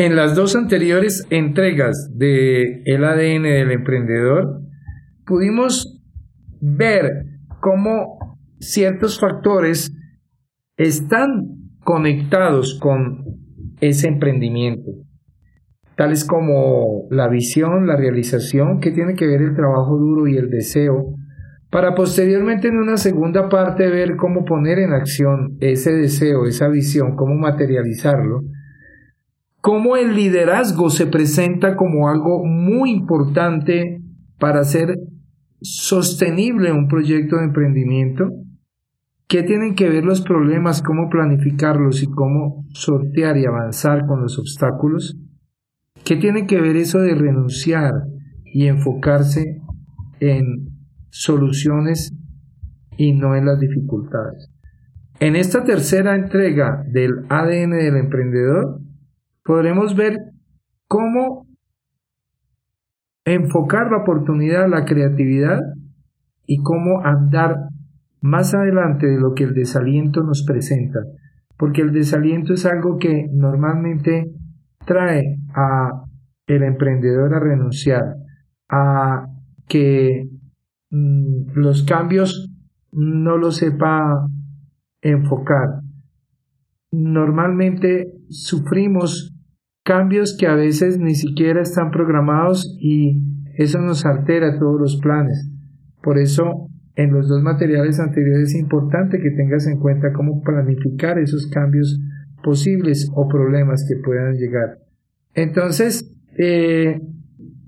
En las dos anteriores entregas de El ADN del emprendedor, pudimos ver cómo ciertos factores están conectados con ese emprendimiento, tales como la visión, la realización, que tiene que ver el trabajo duro y el deseo, para posteriormente en una segunda parte ver cómo poner en acción ese deseo, esa visión, cómo materializarlo, cómo el liderazgo se presenta como algo muy importante para hacer sostenible un proyecto de emprendimiento, qué tienen que ver los problemas, cómo planificarlos y cómo sortear y avanzar con los obstáculos, qué tiene que ver eso de renunciar y enfocarse en soluciones y no en las dificultades. En esta tercera entrega del ADN del emprendedor, podremos ver cómo enfocar la oportunidad, la creatividad y cómo andar más adelante de lo que el desaliento nos presenta, porque el desaliento es algo que normalmente trae a el emprendedor a renunciar, a que mm, los cambios no lo sepa enfocar. Normalmente sufrimos cambios que a veces ni siquiera están programados y eso nos altera todos los planes. Por eso en los dos materiales anteriores es importante que tengas en cuenta cómo planificar esos cambios posibles o problemas que puedan llegar. Entonces, eh,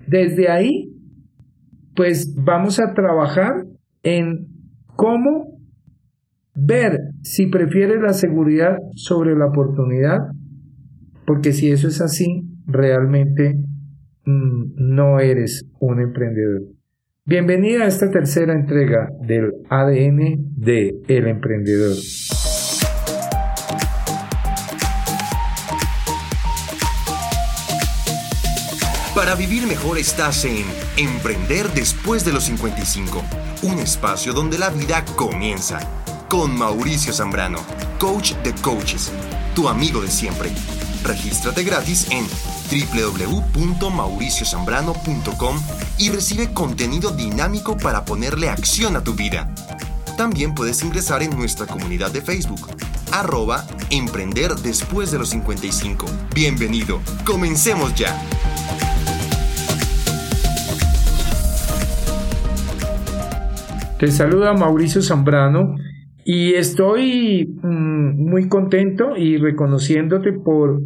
desde ahí, pues vamos a trabajar en cómo ver si prefieres la seguridad sobre la oportunidad, porque si eso es así, realmente mm, no eres un emprendedor. Bienvenida a esta tercera entrega del ADN de El Emprendedor. Para vivir mejor estás en Emprender después de los 55, un espacio donde la vida comienza. Con Mauricio Zambrano, coach de coaches, tu amigo de siempre. Regístrate gratis en www.mauriciozambrano.com y recibe contenido dinámico para ponerle acción a tu vida. También puedes ingresar en nuestra comunidad de Facebook, arroba Emprender después de los 55. Bienvenido, comencemos ya. Te saluda Mauricio Zambrano y estoy mm, muy contento y reconociéndote por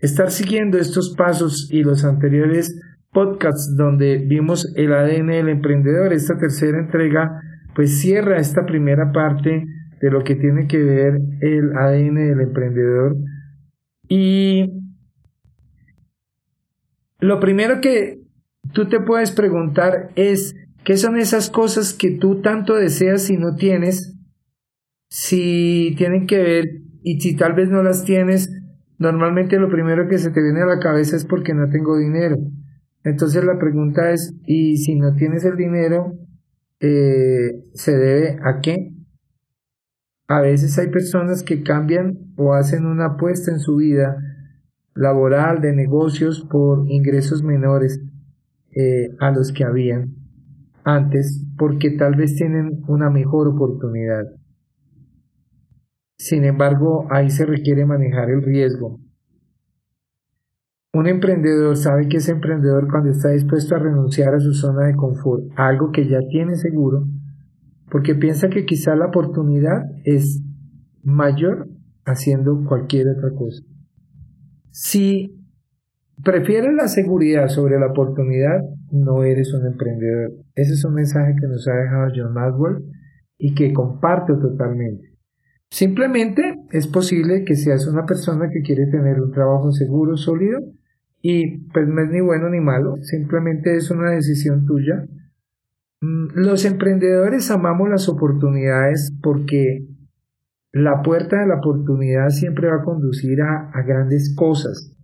estar siguiendo estos pasos y los anteriores podcasts donde vimos el ADN del emprendedor, esta tercera entrega, pues cierra esta primera parte de lo que tiene que ver el ADN del emprendedor. Y lo primero que tú te puedes preguntar es, ¿qué son esas cosas que tú tanto deseas y no tienes? Si tienen que ver, y si tal vez no las tienes, normalmente lo primero que se te viene a la cabeza es porque no tengo dinero. Entonces la pregunta es, ¿y si no tienes el dinero, eh, se debe a qué? A veces hay personas que cambian o hacen una apuesta en su vida laboral, de negocios, por ingresos menores eh, a los que habían antes, porque tal vez tienen una mejor oportunidad. Sin embargo, ahí se requiere manejar el riesgo. Un emprendedor sabe que es emprendedor cuando está dispuesto a renunciar a su zona de confort, algo que ya tiene seguro, porque piensa que quizá la oportunidad es mayor haciendo cualquier otra cosa. Si prefieres la seguridad sobre la oportunidad, no eres un emprendedor. Ese es un mensaje que nos ha dejado John Maxwell y que comparto totalmente. Simplemente es posible que seas una persona que quiere tener un trabajo seguro, sólido, y pues no es ni bueno ni malo, simplemente es una decisión tuya. Mm, los emprendedores amamos las oportunidades porque la puerta de la oportunidad siempre va a conducir a, grandes cosas.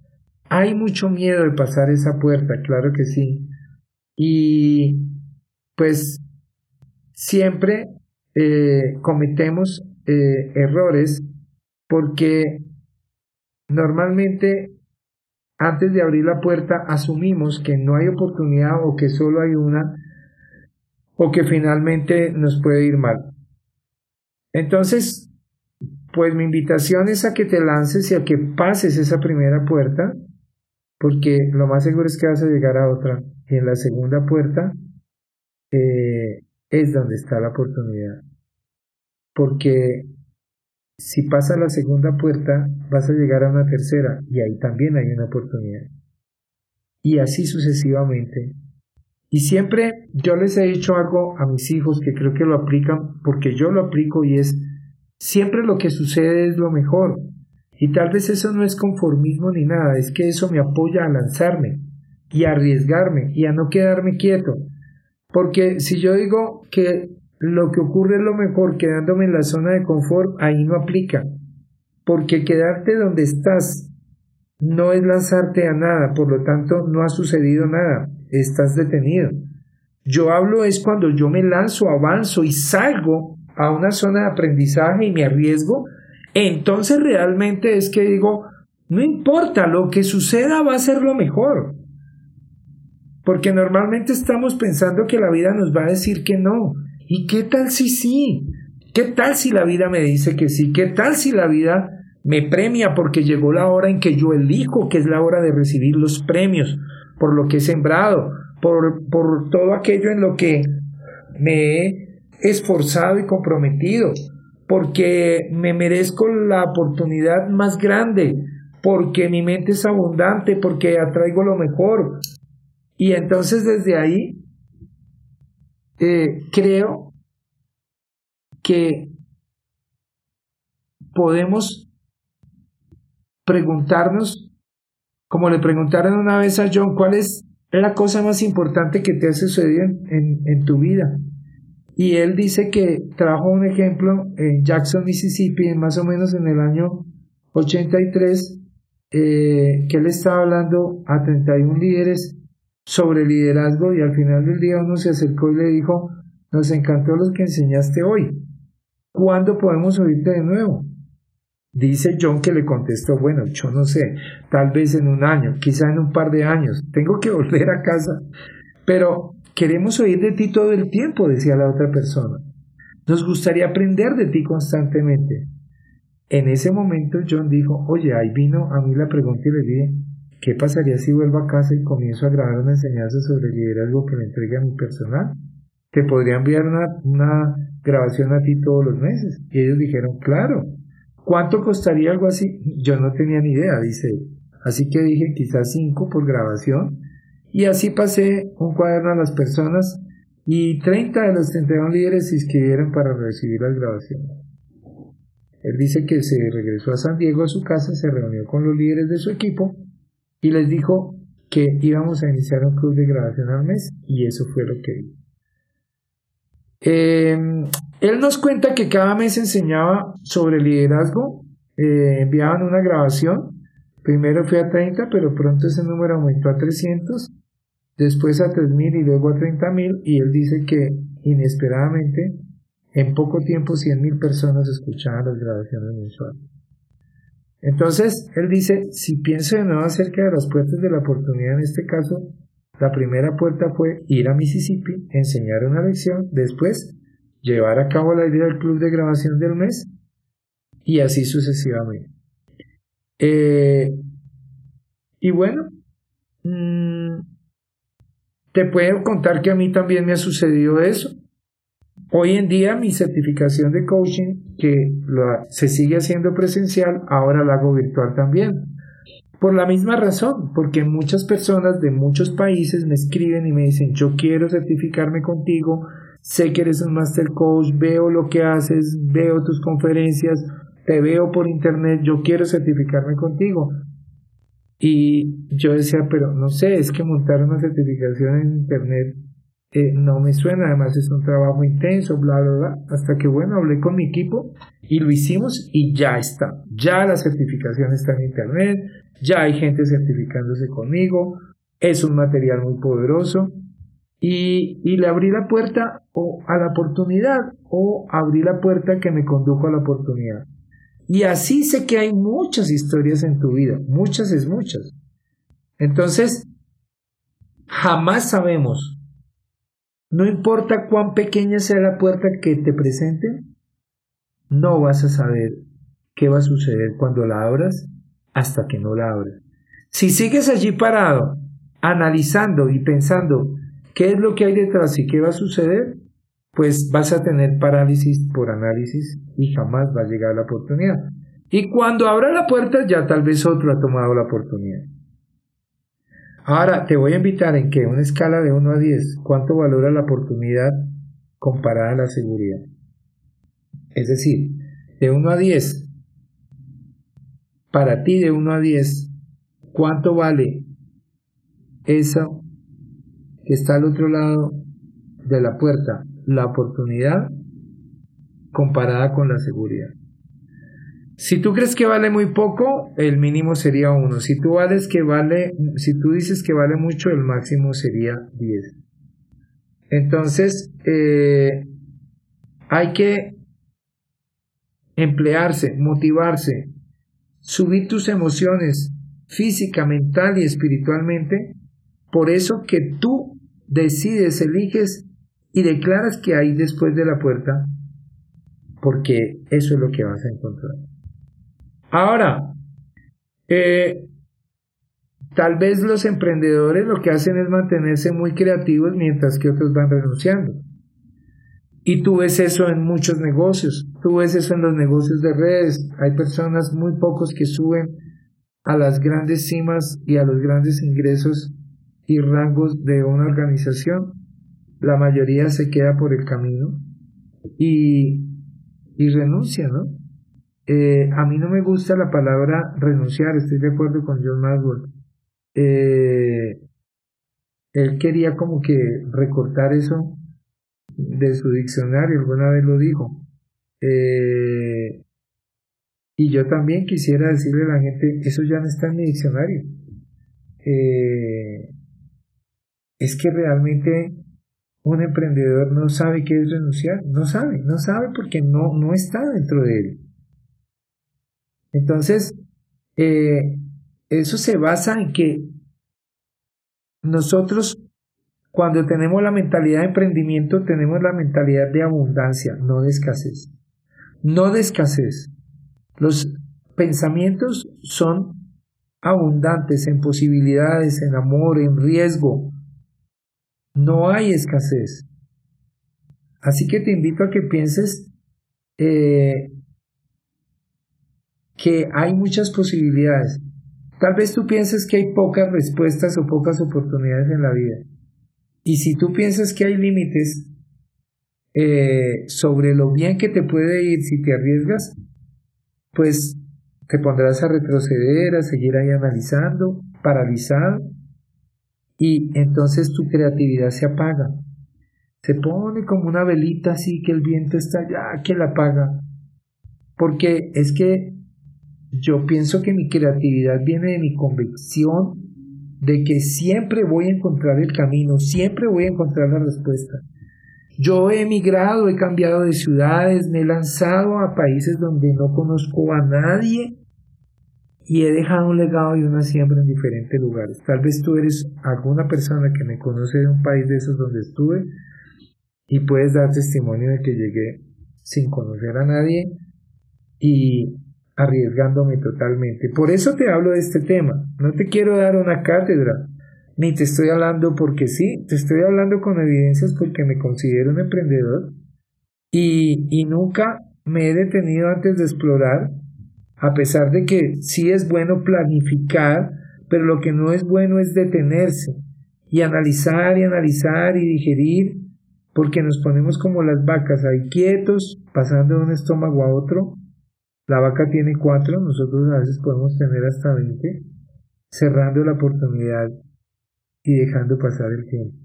Hay mucho miedo de pasar esa puerta, claro que sí. Y pues siempre eh, cometemos eh, errores porque normalmente antes de abrir la puerta asumimos que no hay oportunidad o que solo hay una o que finalmente nos puede ir mal. Entonces, pues mi invitación es a que te lances y a que pases esa primera puerta, porque lo más seguro es que vas a llegar a otra. Y en la segunda puerta eh, es donde está la oportunidad. Porque si pasa la segunda puerta, vas a llegar a una tercera y ahí también hay una oportunidad. Y así sucesivamente. Y siempre yo les he dicho algo a mis hijos que creo que lo aplican porque yo lo aplico y es, siempre lo que sucede es lo mejor. Y tal vez eso no es conformismo ni nada, es que eso me apoya a lanzarme y a arriesgarme y a no quedarme quieto. Porque si yo digo que lo que ocurre es lo mejor quedándome en la zona de confort, ahí no aplica. Porque quedarte donde estás no es lanzarte a nada, por lo tanto no ha sucedido nada, estás detenido. Yo hablo es cuando yo me lanzo, avanzo y salgo a una zona de aprendizaje y me arriesgo, entonces realmente es que digo, no importa, lo que suceda va a ser lo mejor. Porque normalmente estamos pensando que la vida nos va a decir que no, ¿Y qué tal si sí? ¿Qué tal si la vida me dice que sí? ¿Qué tal si la vida me premia porque llegó la hora en que yo elijo que es la hora de recibir los premios por lo que he sembrado, por, por todo aquello en lo que me he esforzado y comprometido, porque me merezco la oportunidad más grande, porque mi mente es abundante, porque atraigo lo mejor. Y entonces desde ahí eh, creo que podemos preguntarnos, como le preguntaron una vez a John, ¿cuál es la cosa más importante que te ha sucedido en, tu vida? Y él dice que trajo un ejemplo en Jackson, Mississippi, más o menos en el año 83, eh, que él estaba hablando a 31 líderes sobre liderazgo y al final del día uno se acercó y le dijo, nos encantó lo que enseñaste hoy. ¿Cuándo podemos oírte de nuevo? Dice John que le contestó, bueno, yo no sé, tal vez en un año, quizá en un par de años, tengo que volver a casa. Pero queremos oír de ti todo el tiempo, decía la otra persona. Nos gustaría aprender de ti constantemente. En ese momento John dijo, oye, ahí vino a mí la pregunta y le dije, ¿Qué pasaría si vuelvo a casa y comienzo a grabar una enseñanza sobre liderazgo que me entregue a mi personal? Te podría enviar una, grabación a ti todos los meses. Y ellos dijeron, claro. ¿Cuánto costaría algo así? Yo no tenía ni idea, dice. Así que dije, quizás cinco por grabación. Y así pasé un cuaderno a las personas y 30 de los 31 líderes se inscribieron para recibir las grabaciones. Él dice que se regresó a San Diego a su casa, se reunió con los líderes de su equipo y les dijo que íbamos a iniciar un club de grabación al mes y eso fue lo que hizo. Em, él nos cuenta que cada mes enseñaba sobre liderazgo, eh, enviaban una grabación, primero fue a 30, pero pronto ese número aumentó a 300, después a 3000 y luego a 30000 y él dice que inesperadamente en poco tiempo 100.000 personas escuchaban las grabaciones mensuales. Entonces, él dice, si pienso de nuevo acerca de las puertas de la oportunidad en este caso, la primera puerta fue ir a Mississippi, enseñar una lección, después llevar a cabo la idea del club de grabación del mes y así sucesivamente. Eh, y bueno, mm, te puedo contar que a mí también me ha sucedido eso. Hoy en día mi certificación de coaching, que se sigue haciendo presencial, ahora la hago virtual también. Por la misma razón, porque muchas personas de muchos países me escriben y me dicen, yo quiero certificarme contigo, sé que eres un master coach, veo lo que haces, veo tus conferencias, te veo por internet, yo quiero certificarme contigo. Y yo decía, pero no sé, es que montar una certificación en internet eh, no me suena, además es un trabajo intenso, bla, bla, bla, hasta que bueno, hablé con mi equipo y lo hicimos y ya está, ya la certificación está en internet, ya hay gente certificándose conmigo, es un material muy poderoso y, y le abrí la puerta o a la oportunidad o abrí la puerta que me condujo a la oportunidad. Y así sé que hay muchas historias en tu vida, muchas es muchas. Entonces, jamás sabemos, no importa cuán pequeña sea la puerta que te presenten, no vas a saber qué va a suceder cuando la abras hasta que no la abras. Si sigues allí parado, analizando y pensando qué es lo que hay detrás y qué va a suceder, pues vas a tener parálisis por análisis y jamás va a llegar la oportunidad. Y cuando abra la puerta ya tal vez otro ha tomado la oportunidad. Ahora te voy a invitar en que una escala de 1 a 10, ¿cuánto valora la oportunidad comparada a la seguridad? Es decir, de 1 a 10, para ti de 1 a 10, ¿cuánto vale eso que está al otro lado de la puerta? La oportunidad comparada con la seguridad. Si tú crees que vale muy poco, el mínimo sería 1. Si tú vales que vale, si tú dices que vale mucho, el máximo sería 10. Entonces, eh, hay que emplearse, motivarse, subir tus emociones física, mental y espiritualmente, por eso que tú decides, eliges y declaras que hay después de la puerta, porque eso es lo que vas a encontrar. Ahora, eh, tal vez los emprendedores lo que hacen es mantenerse muy creativos mientras que otros van renunciando. Y tú ves eso en muchos negocios, tú ves eso en los negocios de redes. Hay personas, muy pocos, que suben a las grandes cimas y a los grandes ingresos y rangos de una organización. La mayoría se queda por el camino y, y renuncia, ¿no? Eh, a mí no me gusta la palabra renunciar, estoy de acuerdo con John Maxwell. Eh, él quería como que recortar eso de su diccionario, alguna vez lo dijo. Eh, y yo también quisiera decirle a la gente, eso ya no está en mi diccionario. Es que realmente un emprendedor no sabe qué es renunciar, no sabe, no sabe porque no, no está dentro de él. Entonces, eh, eso se basa en que nosotros cuando tenemos la mentalidad de emprendimiento, tenemos la mentalidad de abundancia, no de escasez. No de escasez. Los pensamientos son abundantes en posibilidades, en amor, en riesgo. No hay escasez. Así que te invito a que pienses eh, que hay muchas posibilidades. Tal vez tú pienses que hay pocas respuestas o pocas oportunidades en la vida. Y si tú piensas que hay límites eh, sobre lo bien que te puede ir si te arriesgas, pues te pondrás a retroceder, a seguir ahí analizando, paralizado, y entonces tu creatividad se apaga. Se pone como una velita así que el viento está allá, que la apaga. Porque es que yo pienso que mi creatividad viene de mi convicción de que siempre voy a encontrar el camino, siempre voy a encontrar la respuesta. Yo he emigrado, he cambiado de ciudades, me he lanzado a países donde no conozco a nadie y he dejado un legado y una siembra en diferentes lugares. Tal vez tú eres alguna persona que me conoce de un país de esos donde estuve y puedes dar testimonio de que llegué sin conocer a nadie y arriesgándome totalmente. Por eso te hablo de este tema. No te quiero dar una cátedra, ni te estoy hablando porque sí, te estoy hablando con evidencias porque me considero un emprendedor y, y nunca me he detenido antes de explorar, a pesar de que sí es bueno planificar, pero lo que no es bueno es detenerse y analizar y analizar y digerir, porque nos ponemos como las vacas ahí quietos, pasando de un estómago a otro, la vaca tiene cuatro, nosotros a veces podemos tener hasta 20, cerrando la oportunidad y dejando pasar el tiempo.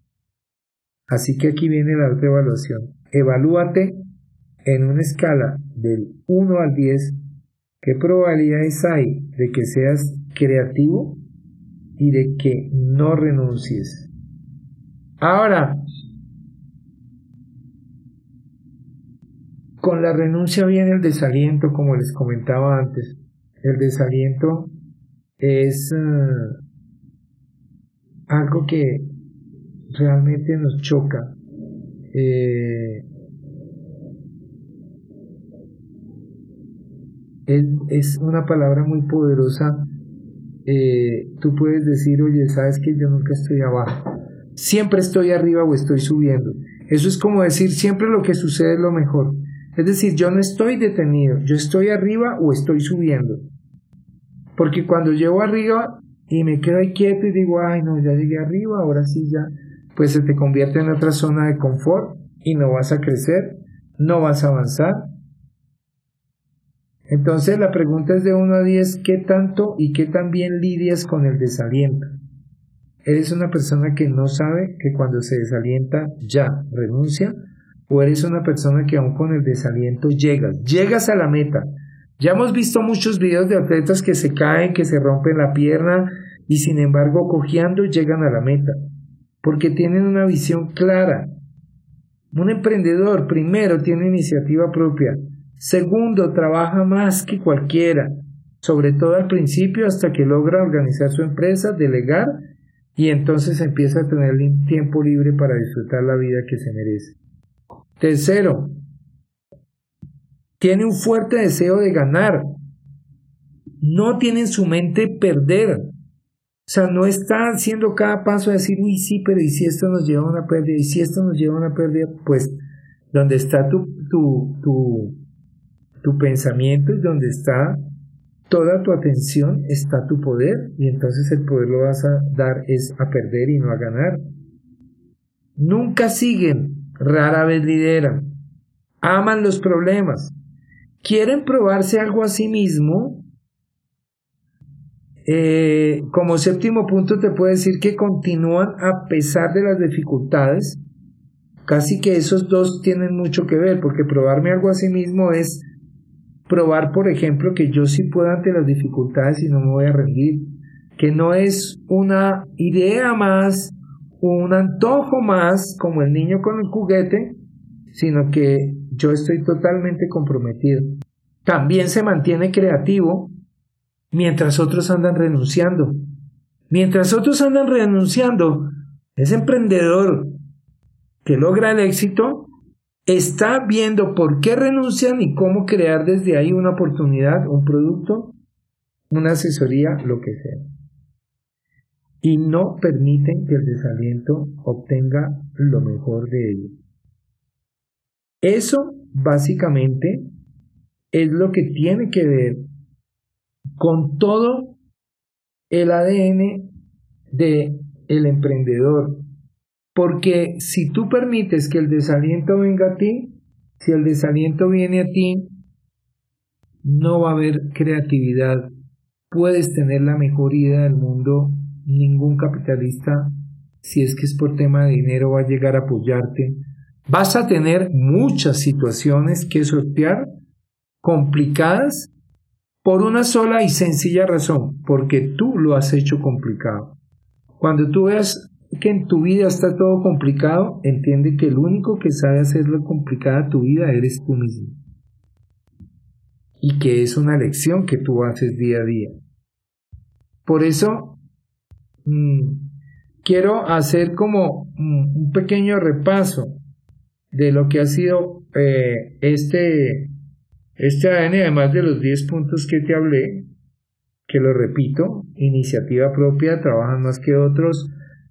Así que aquí viene la otra evaluación. Evalúate en una escala del 1 al 10 qué probabilidades hay de que seas creativo y de que no renuncies. Ahora, Con la renuncia viene el desaliento, como les comentaba antes. El desaliento es, eh, algo que realmente nos choca. Eh, es, una palabra muy poderosa. Eh, tú puedes decir, oye, sabes que yo nunca estoy abajo. Siempre estoy arriba o estoy subiendo. Eso es como decir, siempre lo que sucede es lo mejor. Es decir, yo no estoy detenido, yo estoy arriba o estoy subiendo. Porque cuando llego arriba y me quedo ahí quieto y digo, ay no, ya llegué arriba, ahora sí ya, pues se te convierte en otra zona de confort y no vas a crecer, no vas a avanzar. Entonces la pregunta es de 1 a 10, ¿qué tanto y qué tan bien lidias con el desaliento? ¿Eres una persona que no sabe que cuando se desalienta ya renuncia? ¿O eres una persona que aún con el desaliento llegas? Llegas a la meta. Ya hemos visto muchos videos de atletas que se caen, que se rompen la pierna y sin embargo cojeando llegan a la meta. Porque tienen una visión clara. Un emprendedor primero tiene iniciativa propia. Segundo, trabaja más que cualquiera, sobre todo al principio hasta que logra organizar su empresa, delegar y entonces empieza a tener tiempo libre para disfrutar la vida que se merece. Tercero, tiene un fuerte deseo de ganar. No tiene en su mente perder. O sea, no está haciendo cada paso a decir, uy, sí, pero ¿y si esto nos lleva a una pérdida? ¿Y si esto nos lleva a una pérdida? Pues donde está tu, tu, tu, tu pensamiento y donde está toda tu atención está tu poder y entonces el poder lo vas a dar es a perder y no a ganar. Nunca siguen, rara vez lideran. Aman los problemas. Quieren probarse algo a sí mismo. Eh, como séptimo punto te puedo decir que continúan a pesar de las dificultades. Casi que esos dos tienen mucho que ver, porque probarme algo a sí mismo es probar, por ejemplo, que yo sí puedo ante las dificultades y no me voy a rendir, que no es una idea más, un antojo más, como el niño con el juguete, sino que yo estoy totalmente comprometido. También se mantiene creativo mientras otros andan renunciando. Mientras otros andan renunciando, ese emprendedor que logra el éxito está viendo por qué renuncian y cómo crear desde ahí una oportunidad, un producto, una asesoría, lo que sea. Y no permiten que el desaliento obtenga lo mejor de ellos. Eso básicamente es lo que tiene que ver con todo el ADN de el emprendedor, porque si tú permites que el desaliento venga a ti, si el desaliento viene a ti, no va a haber creatividad. Puedes tener la mejor idea del mundo, ningún capitalista, si es que es por tema de dinero, va a llegar a apoyarte. Vas a tener muchas situaciones que sortear complicadas por una sola y sencilla razón, porque tú lo has hecho complicado. Cuando tú veas que en tu vida está todo complicado, entiende que el único que sabe hacerlo complicada tu vida eres tú mismo. Y que es una lección que tú haces día a día. Por eso, mm, quiero hacer como un pequeño repaso de lo que ha sido eh, este, este ADN, además de los 10 puntos que te hablé, que lo repito, iniciativa propia, trabajan más que otros,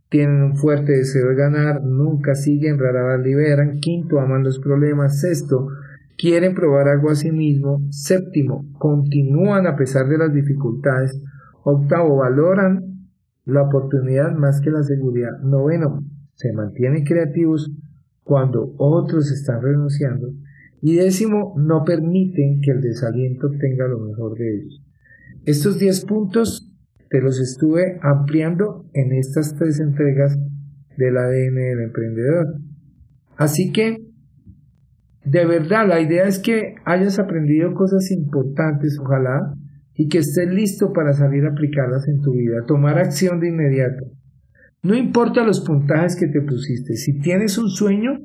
tienen un fuerte deseo de ganar, nunca siguen, rara vez liberan, quinto, aman los problemas, sexto, quieren probar algo a sí mismo, séptimo, continúan a pesar de las dificultades, octavo, valoran la oportunidad más que la seguridad, noveno, se mantienen creativos cuando otros están renunciando, y décimo, no permiten que el desaliento tenga lo mejor de ellos. Estos diez puntos te los estuve ampliando en estas tres entregas del ADN del emprendedor. Así que, de verdad, la idea es que hayas aprendido cosas importantes, ojalá, y que estés listo para salir a aplicarlas en tu vida, tomar acción de inmediato. No importa los puntajes que te pusiste, si tienes un sueño,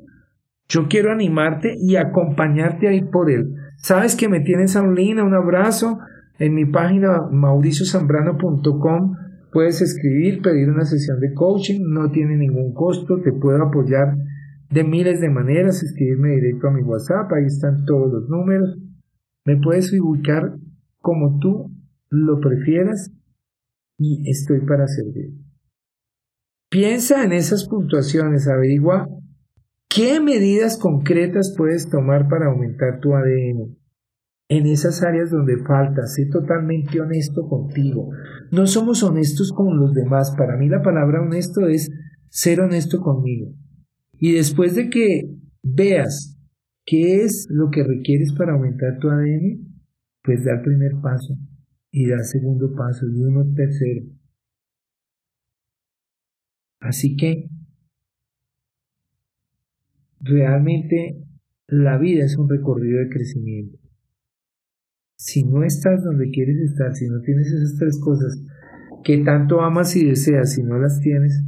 yo quiero animarte y acompañarte a ir por él. Sabes que me tienes a un link, un abrazo, en mi página mauriciozambrano.com Puedes escribir, pedir una sesión de coaching, no tiene ningún costo, te puedo apoyar de miles de maneras, escribirme directo a mi WhatsApp, ahí están todos los números. Me puedes ubicar como tú lo prefieras y estoy para servir. Piensa en esas puntuaciones, averigua qué medidas concretas puedes tomar para aumentar tu ADN en esas áreas donde falta, sé totalmente honesto contigo. No somos honestos con los demás. Para mí la palabra honesto es ser honesto conmigo. Y después de que veas qué es lo que requieres para aumentar tu ADN, pues da el primer paso y da el segundo paso y uno tercero. Así que realmente la vida es un recorrido de crecimiento si no estás donde quieres estar, si no tienes esas tres cosas que tanto amas y deseas, si no las tienes,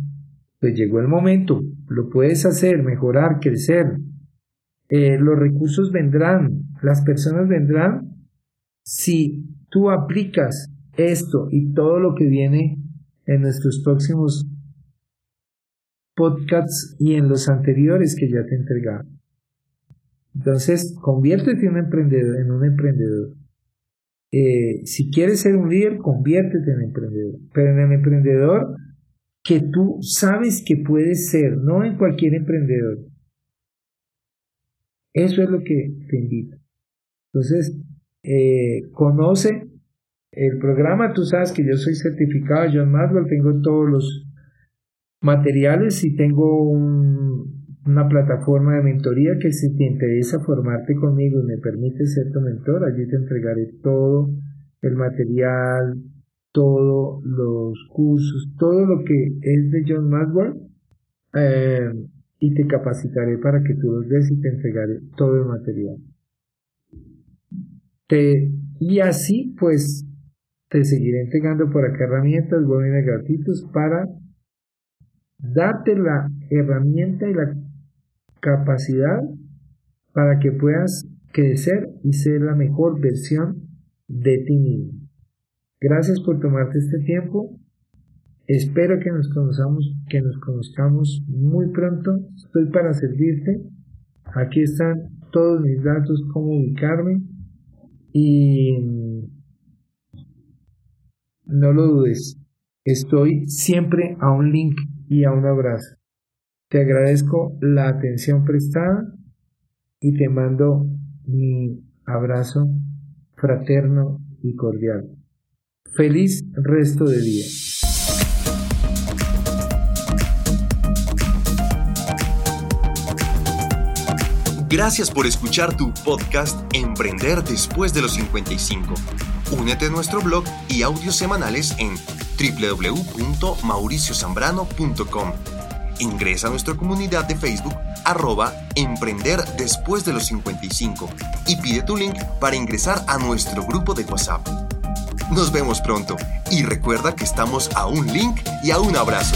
pues llegó el momento, lo puedes hacer, mejorar, crecer. Eh, los recursos vendrán, las personas vendrán si tú aplicas esto y todo lo que viene en nuestros próximos podcasts y en los anteriores que ya te he Entonces, conviértete en un emprendedor, en un emprendedor. Eh, si quieres ser un líder, conviértete en emprendedor, pero en el emprendedor que tú sabes que puedes ser, no en cualquier emprendedor. Eso es lo que te invito. Entonces, eh, conoce el programa, tú sabes que yo soy certificado John Maxwell, tengo todos los materiales y tengo un, una plataforma de mentoría que si te interesa formarte conmigo y me permite ser tu mentor, allí te entregaré todo el material, todos los cursos, todo lo que es de John Maxwell eh, y te capacitaré para que tú los des y te entregaré todo el material. Y así pues te seguiré entregando por acá herramientas, webinars gratuitos para darte la herramienta y la capacidad para que puedas crecer y ser la mejor versión de ti mismo. Gracias por tomarte este tiempo. Espero que nos conozcamos, que nos conozcamos muy pronto. Estoy para servirte. Aquí están todos mis datos, cómo ubicarme. Y no lo dudes. Estoy siempre a un link y a un abrazo. Te agradezco la atención prestada y te mando mi abrazo fraterno y cordial. Feliz resto de día. Gracias por escuchar tu podcast Emprender después de los 55. Únete a nuestro blog y audios semanales en www.mauriciozambrano.com Ingresa a nuestra comunidad de Facebook arroba emprender después de los 55 y pide tu link para ingresar a nuestro grupo de WhatsApp. Nos vemos pronto y recuerda que estamos a un link y a un abrazo.